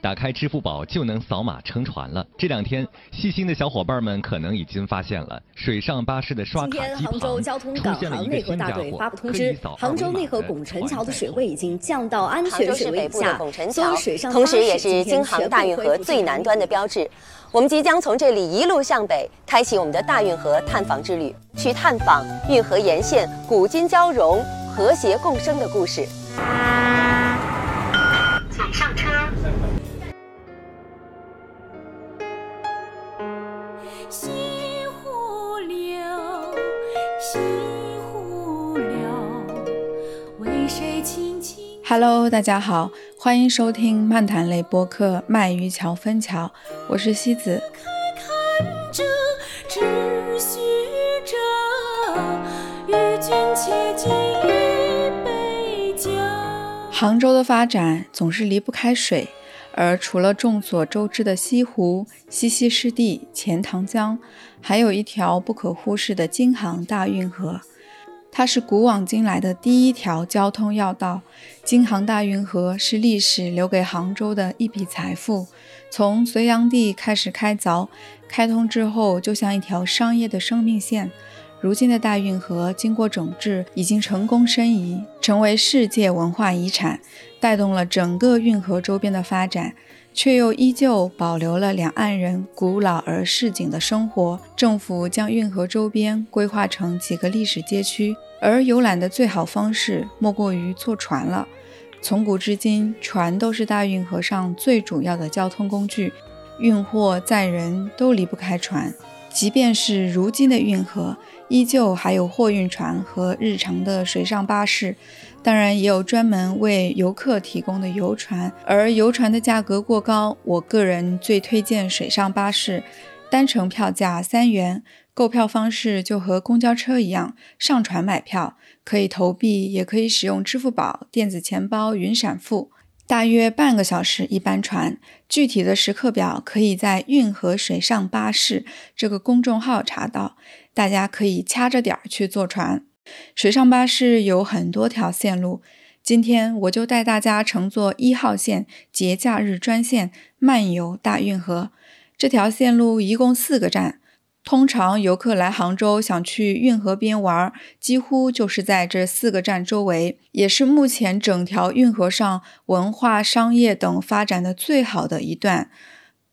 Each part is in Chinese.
打开支付宝就能扫码乘船了。这两天，细心的小伙伴们可能已经发现了，水上巴士的刷卡机旁出现了一个新家伙，通知：杭州内河拱宸桥的水位已经降到安全水位以下。所有水上巴士也是京杭大运河最南端的标志。我们即将从这里一路向北，开启我们的大运河探访之旅，去探访运河沿线古今交融、和谐共生的故事。请上车。？Hello，大家好，欢迎收听漫谈类播客《卖鱼桥分桥》，我是西子。杭州的发展总是离不开水，而除了众所周知的西湖、西溪湿地、钱塘江，还有一条不可忽视的京杭大运河。它是古往今来的第一条交通要道，京杭大运河是历史留给杭州的一笔财富。从隋炀帝开始开凿，开通之后就像一条商业的生命线。如今的大运河经过整治，已经成功申遗，成为世界文化遗产，带动了整个运河周边的发展。却又依旧保留了两岸人古老而市井的生活。政府将运河周边规划成几个历史街区，而游览的最好方式莫过于坐船了。从古至今，船都是大运河上最主要的交通工具，运货载人都离不开船。即便是如今的运河，依旧还有货运船和日常的水上巴士。当然，也有专门为游客提供的游船，而游船的价格过高。我个人最推荐水上巴士，单程票价三元，购票方式就和公交车一样，上船买票，可以投币，也可以使用支付宝、电子钱包云闪付。大约半个小时一班船，具体的时刻表可以在运河水上巴士这个公众号查到，大家可以掐着点儿去坐船。水上巴士有很多条线路，今天我就带大家乘坐一号线节假日专线漫游大运河。这条线路一共四个站，通常游客来杭州想去运河边玩，几乎就是在这四个站周围，也是目前整条运河上文化、商业等发展的最好的一段。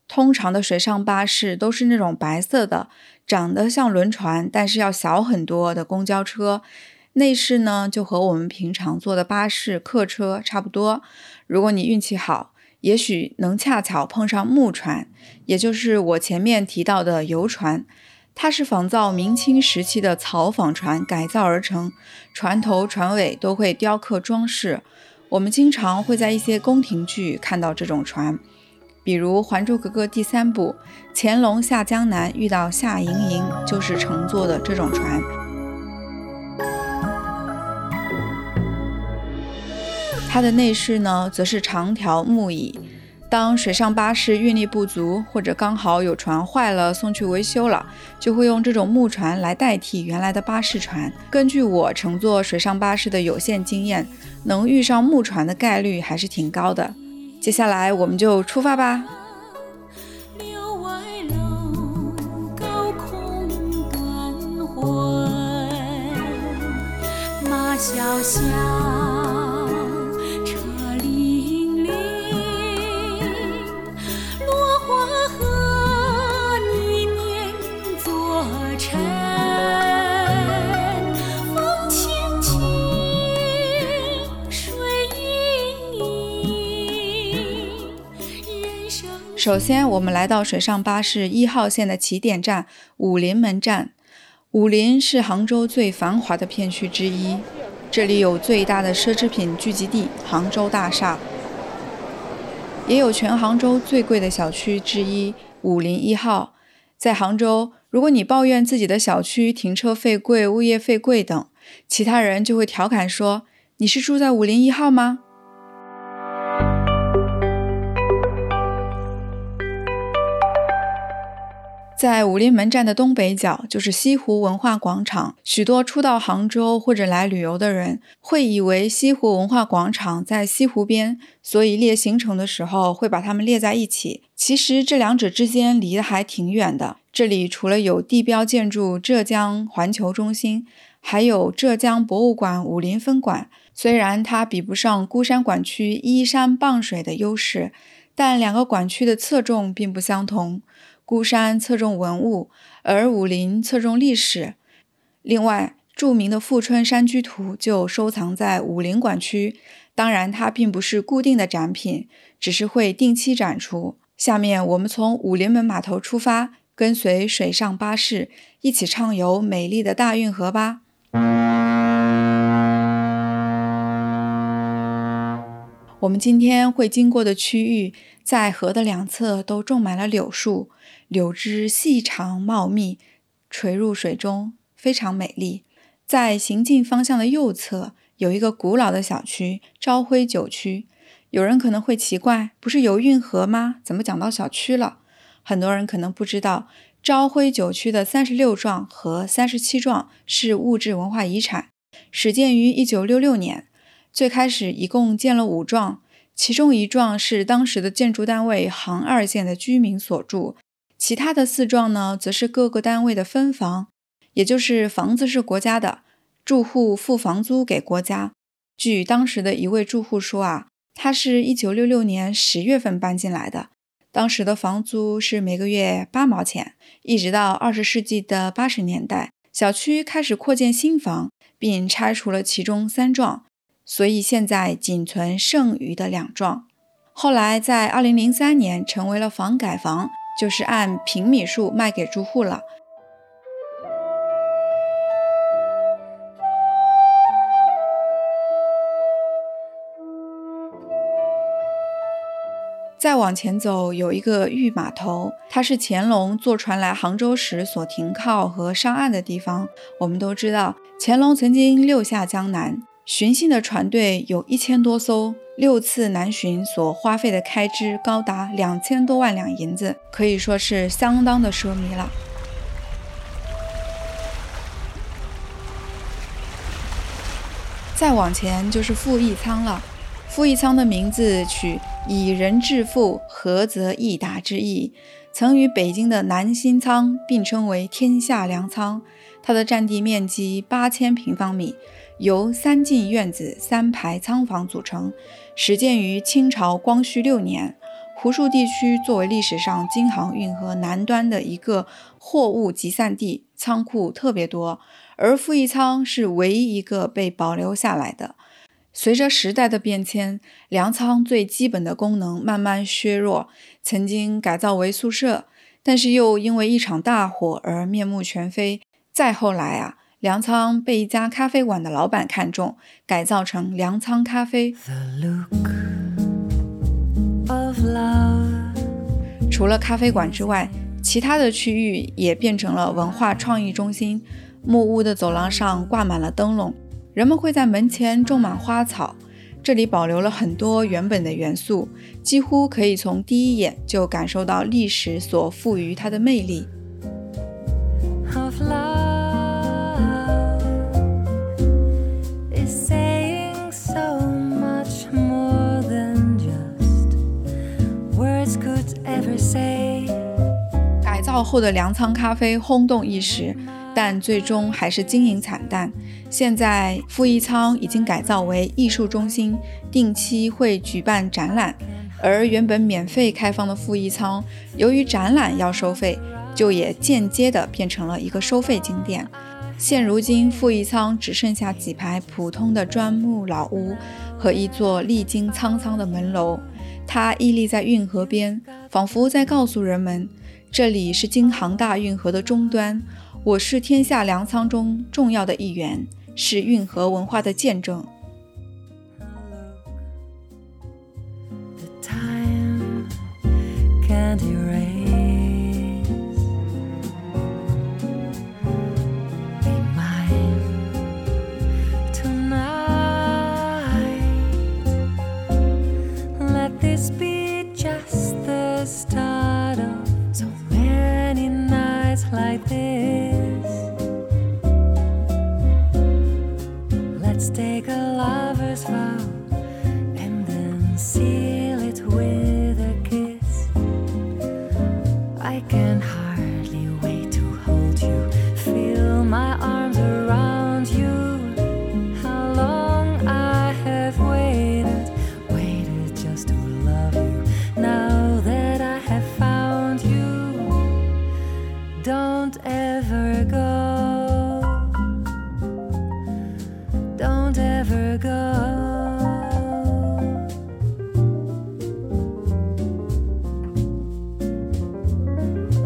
通常的水上巴士都是那种白色的。长得像轮船，但是要小很多的公交车，内饰呢就和我们平常坐的巴士、客车差不多。如果你运气好，也许能恰巧碰上木船，也就是我前面提到的游船。它是仿造明清时期的草纺船改造而成，船头船尾都会雕刻装饰。我们经常会在一些宫廷剧看到这种船。比如《还珠格格》第三部，乾隆下江南遇到夏盈盈，就是乘坐的这种船。它的内饰呢，则是长条木椅。当水上巴士运力不足，或者刚好有船坏了送去维修了，就会用这种木船来代替原来的巴士船。根据我乘坐水上巴士的有限经验，能遇上木船的概率还是挺高的。接下来我们就出发吧。小小。首先，我们来到水上巴士一号线的起点站武林门站。武林是杭州最繁华的片区之一，这里有最大的奢侈品聚集地——杭州大厦，也有全杭州最贵的小区之一武林一号。在杭州，如果你抱怨自己的小区停车费贵、物业费贵等，其他人就会调侃说：“你是住在武林一号吗？”在武林门站的东北角就是西湖文化广场。许多初到杭州或者来旅游的人会以为西湖文化广场在西湖边，所以列行程的时候会把它们列在一起。其实这两者之间离得还挺远的。这里除了有地标建筑浙江环球中心，还有浙江博物馆武林分馆。虽然它比不上孤山馆区依山傍水的优势，但两个馆区的侧重并不相同。孤山侧重文物，而武林侧重历史。另外，著名的《富春山居图》就收藏在武林馆区，当然它并不是固定的展品，只是会定期展出。下面我们从武林门码头出发，跟随水上巴士一起畅游美丽的大运河吧。我们今天会经过的区域，在河的两侧都种满了柳树。柳枝细长茂密，垂入水中，非常美丽。在行进方向的右侧有一个古老的小区——朝晖九区。有人可能会奇怪，不是有运河吗？怎么讲到小区了？很多人可能不知道，朝晖九区的三十六幢和三十七幢是物质文化遗产，始建于一九六六年。最开始一共建了五幢，其中一幢是当时的建筑单位杭二县的居民所住。其他的四幢呢，则是各个单位的分房，也就是房子是国家的，住户付房租给国家。据当时的一位住户说啊，他是一九六六年十月份搬进来的，当时的房租是每个月八毛钱。一直到二十世纪的八十年代，小区开始扩建新房，并拆除了其中三幢，所以现在仅存剩余的两幢。后来在二零零三年成为了房改房。就是按平米数卖给住户了。再往前走，有一个御码头，它是乾隆坐船来杭州时所停靠和上岸的地方。我们都知道，乾隆曾经六下江南。巡幸的船队有一千多艘，六次南巡所花费的开支高达两千多万两银子，可以说是相当的奢靡了。再往前就是富义仓了，富义仓的名字取“以人致富，合则易达”之意，曾与北京的南新仓并称为“天下粮仓”。它的占地面积八千平方米。由三进院子、三排仓房组成，始建于清朝光绪六年。湖墅地区作为历史上京杭运河南端的一个货物集散地，仓库特别多。而富义仓是唯一一个被保留下来的。随着时代的变迁，粮仓最基本的功能慢慢削弱，曾经改造为宿舍，但是又因为一场大火而面目全非。再后来啊。粮仓被一家咖啡馆的老板看中，改造成粮仓咖啡。除了咖啡馆之外，其他的区域也变成了文化创意中心。木屋的走廊上挂满了灯笼，人们会在门前种满花草。这里保留了很多原本的元素，几乎可以从第一眼就感受到历史所赋予它的魅力。改造后的粮仓咖啡轰动一时，但最终还是经营惨淡。现在富义仓已经改造为艺术中心，定期会举办展览。而原本免费开放的富义仓，由于展览要收费，就也间接的变成了一个收费景点。现如今，富义仓只剩下几排普通的砖木老屋和一座历经沧桑的门楼。它屹立在运河边，仿佛在告诉人们：这里是京杭大运河的终端，我是天下粮仓中重要的一员，是运河文化的见证。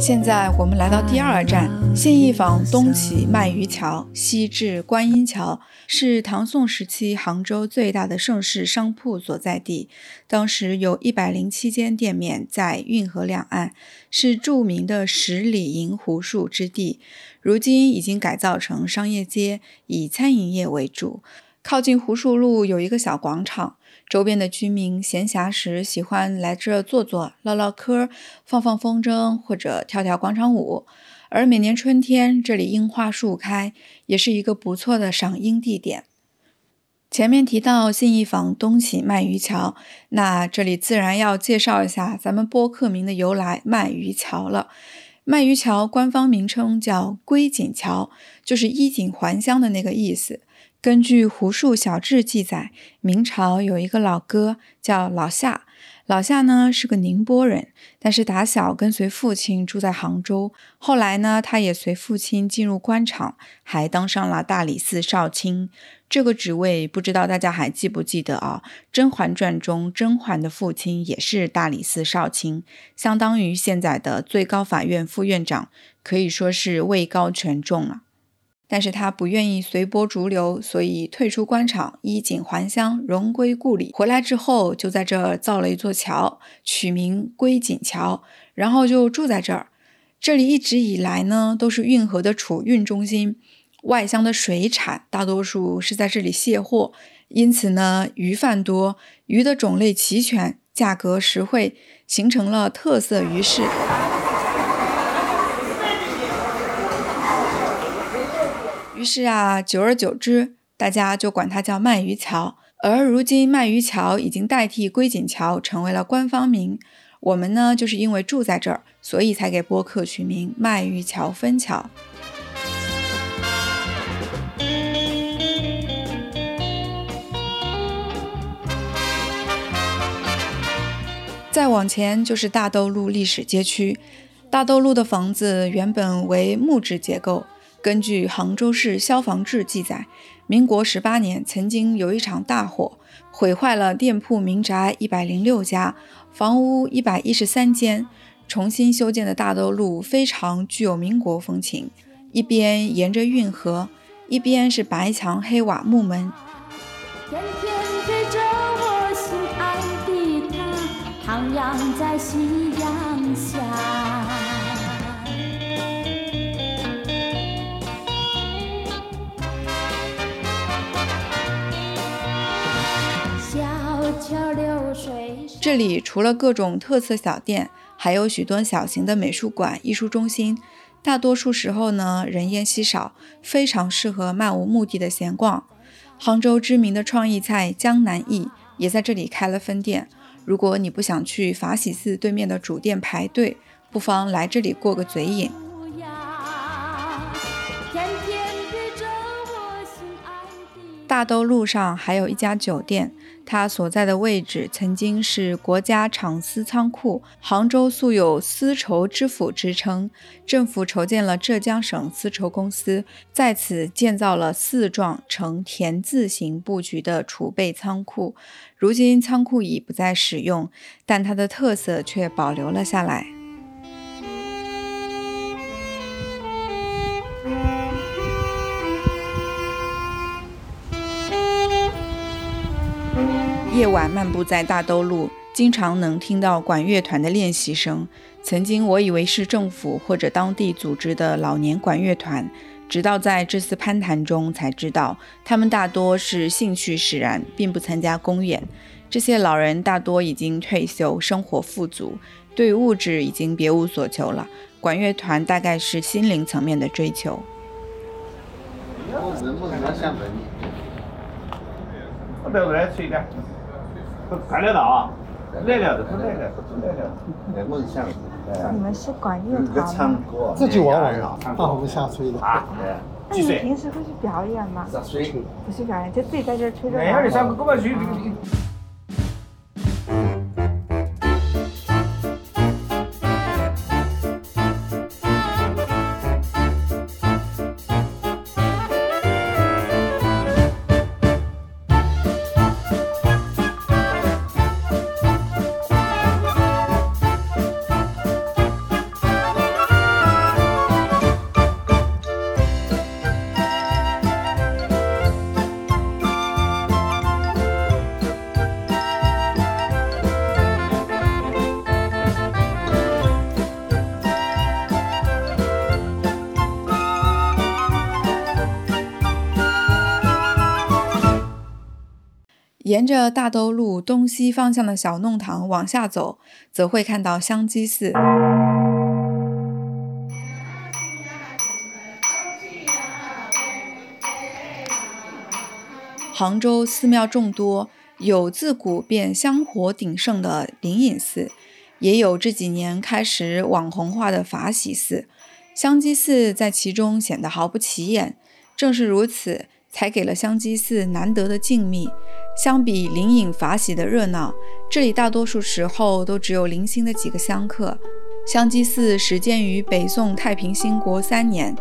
现在我们来到第二站，信义坊东起鳗鱼桥，西至观音桥，是唐宋时期杭州最大的盛世商铺所在地。当时有一百零七间店面在运河两岸，是著名的十里银湖墅之地。如今已经改造成商业街，以餐饮业为主。靠近湖墅路有一个小广场。周边的居民闲暇时喜欢来这坐坐、唠唠嗑、放放风筝或者跳跳广场舞。而每年春天，这里樱花树开，也是一个不错的赏樱地点。前面提到信义坊东起鳗鱼桥，那这里自然要介绍一下咱们播客名的由来——鳗鱼桥了。鳗鱼桥官方名称叫归锦桥，就是衣锦还乡的那个意思。根据《胡树小志》记载，明朝有一个老哥叫老夏，老夏呢是个宁波人，但是打小跟随父亲住在杭州。后来呢，他也随父亲进入官场，还当上了大理寺少卿。这个职位不知道大家还记不记得啊？《甄嬛传》中甄嬛的父亲也是大理寺少卿，相当于现在的最高法院副院长，可以说是位高权重了。但是他不愿意随波逐流，所以退出官场，衣锦还乡，荣归故里。回来之后，就在这儿造了一座桥，取名归锦桥，然后就住在这儿。这里一直以来呢，都是运河的储运中心，外乡的水产大多数是在这里卸货，因此呢，鱼贩多，鱼的种类齐全，价格实惠，形成了特色鱼市。于是啊，久而久之，大家就管它叫鳗鱼桥。而如今，鳗鱼桥已经代替归锦桥成为了官方名。我们呢，就是因为住在这儿，所以才给播客取名“鳗鱼桥分桥”。再往前就是大兜路历史街区。大兜路的房子原本为木质结构。根据杭州市消防志记载，民国十八年曾经有一场大火，毁坏了店铺民宅一百零六家，房屋一百一十三间。重新修建的大兜路非常具有民国风情，一边沿着运河，一边是白墙黑瓦木门。天天陪着我心爱的他，徜徉在心这里除了各种特色小店，还有许多小型的美术馆、艺术中心。大多数时候呢，人烟稀少，非常适合漫无目的的闲逛。杭州知名的创意菜江南忆也在这里开了分店。如果你不想去法喜寺对面的主店排队，不妨来这里过个嘴瘾。大兜路上还有一家酒店。它所在的位置曾经是国家厂丝仓库，杭州素有丝绸之府之称。政府筹建了浙江省丝绸公司，在此建造了四幢呈田字形布局的储备仓库。如今仓库已不再使用，但它的特色却保留了下来。夜晚漫步在大兜路，经常能听到管乐团的练习声。曾经我以为是政府或者当地组织的老年管乐团，直到在这次攀谈中才知道，他们大多是兴趣使然，并不参加公演。这些老人大多已经退休，生活富足，对物质已经别无所求了。管乐团大概是心灵层面的追求。了都是来了，都是来了。哎，我是想，你们是管乐团吗？自己玩玩啊，放不下吹的。啊，那你平时会去表演吗？不去表演，就自己在这吹着。没有，你上。沿着大兜路东西方向的小弄堂往下走，则会看到香积寺。杭州寺庙众多，有自古便香火鼎盛的灵隐寺，也有这几年开始网红化的法喜寺。香积寺在其中显得毫不起眼，正是如此，才给了香积寺难得的静谧。相比灵隐法喜的热闹，这里大多数时候都只有零星的几个香客。香积寺始建于北宋太平兴国三年，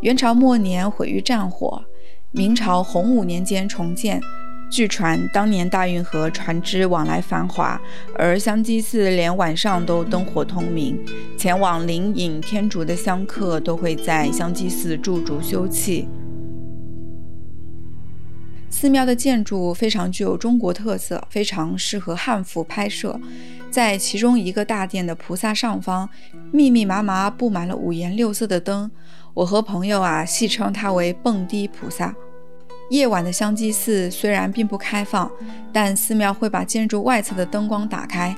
元朝末年毁于战火。明朝洪武年间重建，据传当年大运河船只往来繁华，而香积寺连晚上都灯火通明，前往灵隐天竺的香客都会在香积寺驻足休憩。寺庙的建筑非常具有中国特色，非常适合汉服拍摄。在其中一个大殿的菩萨上方，密密麻麻布满了五颜六色的灯。我和朋友啊戏称它为“蹦迪菩萨”。夜晚的香积寺虽然并不开放，但寺庙会把建筑外侧的灯光打开，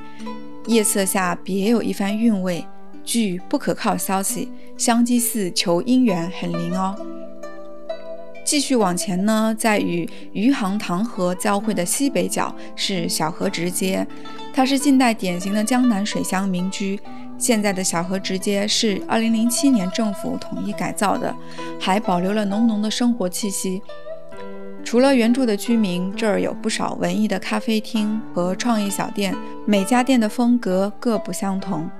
夜色下别有一番韵味。据不可靠消息，香积寺求姻缘很灵哦。继续往前呢，在与余杭塘河交汇的西北角是小河直街，它是近代典型的江南水乡民居。现在的小河直街是2007年政府统一改造的，还保留了浓浓的生活气息。除了原住的居民，这儿有不少文艺的咖啡厅和创意小店，每家店的风格各不相同。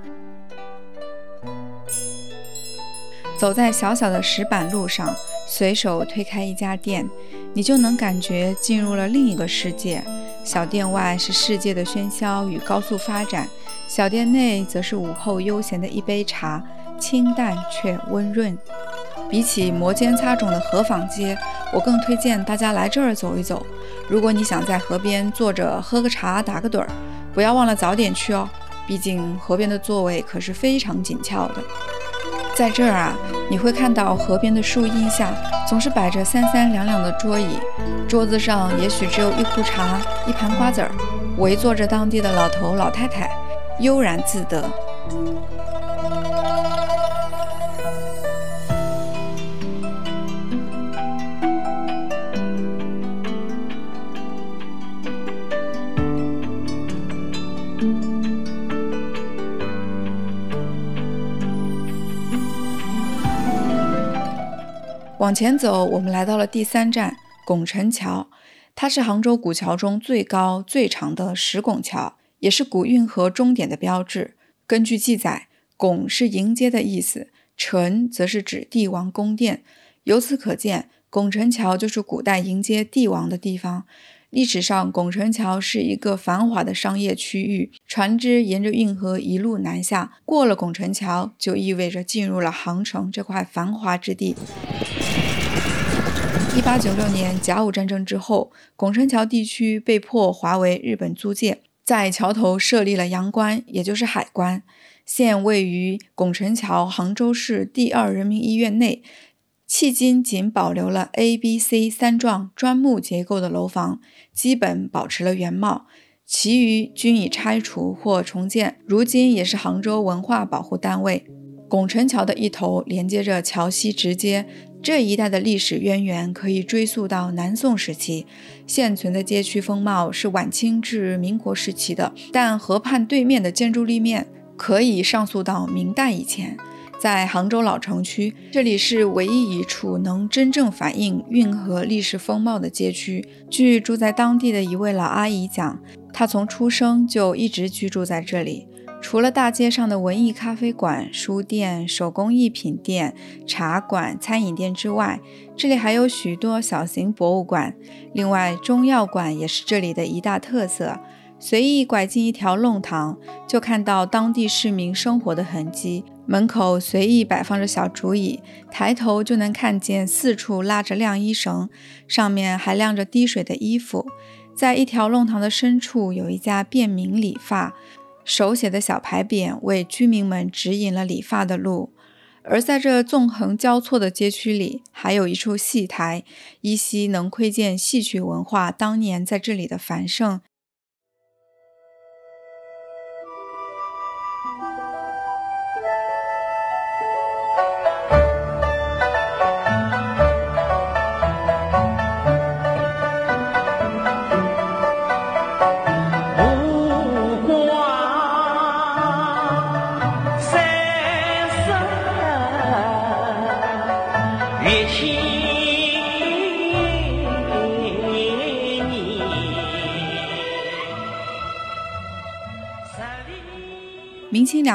走在小小的石板路上，随手推开一家店，你就能感觉进入了另一个世界。小店外是世界的喧嚣与高速发展。小店内则是午后悠闲的一杯茶，清淡却温润。比起摩肩擦踵的河坊街，我更推荐大家来这儿走一走。如果你想在河边坐着喝个茶、打个盹儿，不要忘了早点去哦。毕竟河边的座位可是非常紧俏的。在这儿啊，你会看到河边的树荫下总是摆着三三两两的桌椅，桌子上也许只有一壶茶、一盘瓜子儿，围坐着当地的老头老太太。悠然自得。往前走，我们来到了第三站拱宸桥，它是杭州古桥中最高最长的石拱桥。也是古运河终点的标志。根据记载，拱是迎接的意思，宸则是指帝王宫殿。由此可见，拱宸桥就是古代迎接帝王的地方。历史上，拱宸桥是一个繁华的商业区域，船只沿着运河一路南下，过了拱宸桥，就意味着进入了杭城这块繁华之地。一八九六年甲午战争之后，拱宸桥地区被迫划为日本租界。在桥头设立了阳关，也就是海关。现位于拱宸桥杭州市第二人民医院内，迄今仅保留了 A、B、C 三幢砖木结构的楼房，基本保持了原貌，其余均已拆除或重建。如今也是杭州文化保护单位。拱宸桥的一头连接着桥西直街。这一带的历史渊源可以追溯到南宋时期，现存的街区风貌是晚清至民国时期的，但河畔对面的建筑立面可以上溯到明代以前。在杭州老城区，这里是唯一一处能真正反映运河历史风貌的街区。据住在当地的一位老阿姨讲，她从出生就一直居住在这里。除了大街上的文艺咖啡馆、书店、手工艺品店、茶馆、餐饮店之外，这里还有许多小型博物馆。另外，中药馆也是这里的一大特色。随意拐进一条弄堂，就看到当地市民生活的痕迹。门口随意摆放着小竹椅，抬头就能看见四处拉着晾衣绳，上面还晾着滴水的衣服。在一条弄堂的深处，有一家便民理发。手写的小牌匾为居民们指引了理发的路，而在这纵横交错的街区里，还有一处戏台，依稀能窥见戏曲文化当年在这里的繁盛。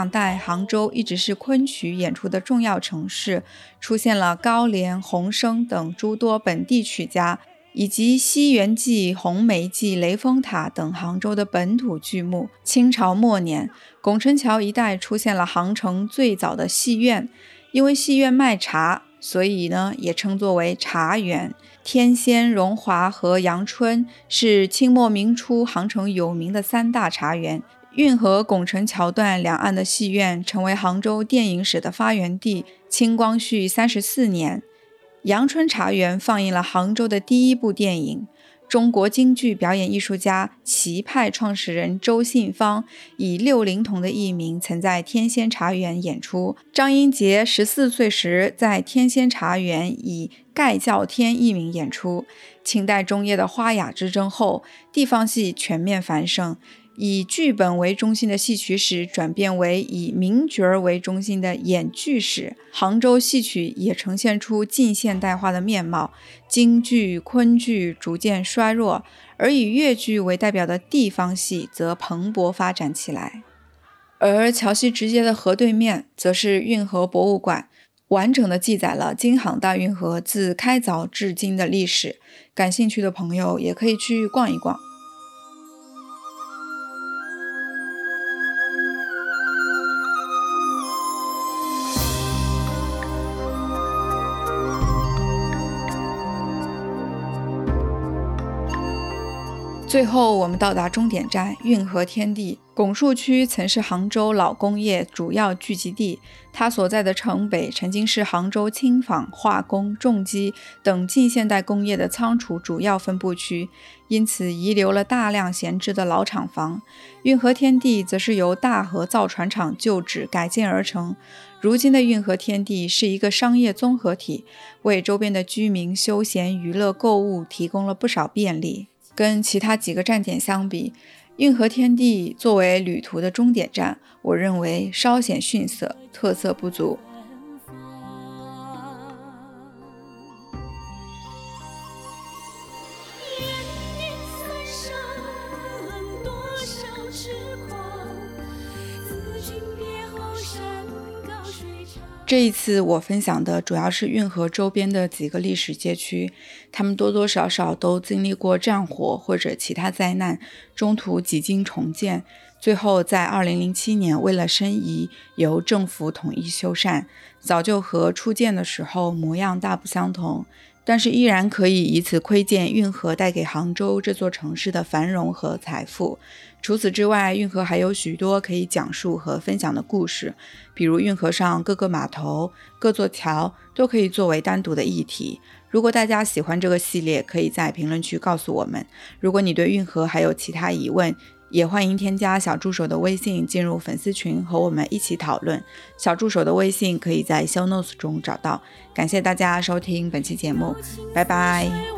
明清两代，杭州一直是昆曲演出的重要城市，出现了高廉、洪生等诸多本地曲家，以及西园记、红梅记、雷峰塔等杭州的本土剧目。清朝末年，拱辰桥一带出现了杭城最早的戏院，因为戏院卖茶，所以呢也称作为茶园。天仙、荣华和阳春是清末明初杭城有名的三大茶园。运河拱宸桥段两岸的戏院成为杭州电影史的发源地。清光绪三十四年，阳春茶园放映了杭州的第一部电影。中国京剧表演艺术家、齐派创始人周信芳以六龄童的艺名，曾在天仙茶园演出。张英杰十四岁时在天仙茶园以盖叫天艺名演出。清代中叶的花雅之争后，地方戏全面繁盛。以剧本为中心的戏曲史转变为以名角儿为中心的演剧史，杭州戏曲也呈现出近现代化的面貌。京剧、昆剧逐渐衰弱，而以粤剧为代表的地方戏则蓬勃发展起来。而桥西直接的河对面，则是运河博物馆，完整的记载了京杭大运河自开凿至今的历史。感兴趣的朋友也可以去逛一逛。最后，我们到达终点站运河天地。拱墅区曾是杭州老工业主要聚集地，它所在的城北曾经是杭州轻纺、化工、重机等近现代工业的仓储主要分布区，因此遗留了大量闲置的老厂房。运河天地则是由大河造船厂旧址改建而成。如今的运河天地是一个商业综合体，为周边的居民休闲娱乐、购物提供了不少便利。跟其他几个站点相比，运河天地作为旅途的终点站，我认为稍显逊色，特色不足。这一次我分享的主要是运河周边的几个历史街区，他们多多少少都经历过战火或者其他灾难，中途几经重建，最后在二零零七年为了申遗，由政府统一修缮，早就和初建的时候模样大不相同。但是依然可以以此窥见运河带给杭州这座城市的繁荣和财富。除此之外，运河还有许多可以讲述和分享的故事，比如运河上各个码头、各座桥都可以作为单独的议题。如果大家喜欢这个系列，可以在评论区告诉我们。如果你对运河还有其他疑问，也欢迎添加小助手的微信进入粉丝群和我们一起讨论。小助手的微信可以在 show notes 中找到。感谢大家收听本期节目，拜拜。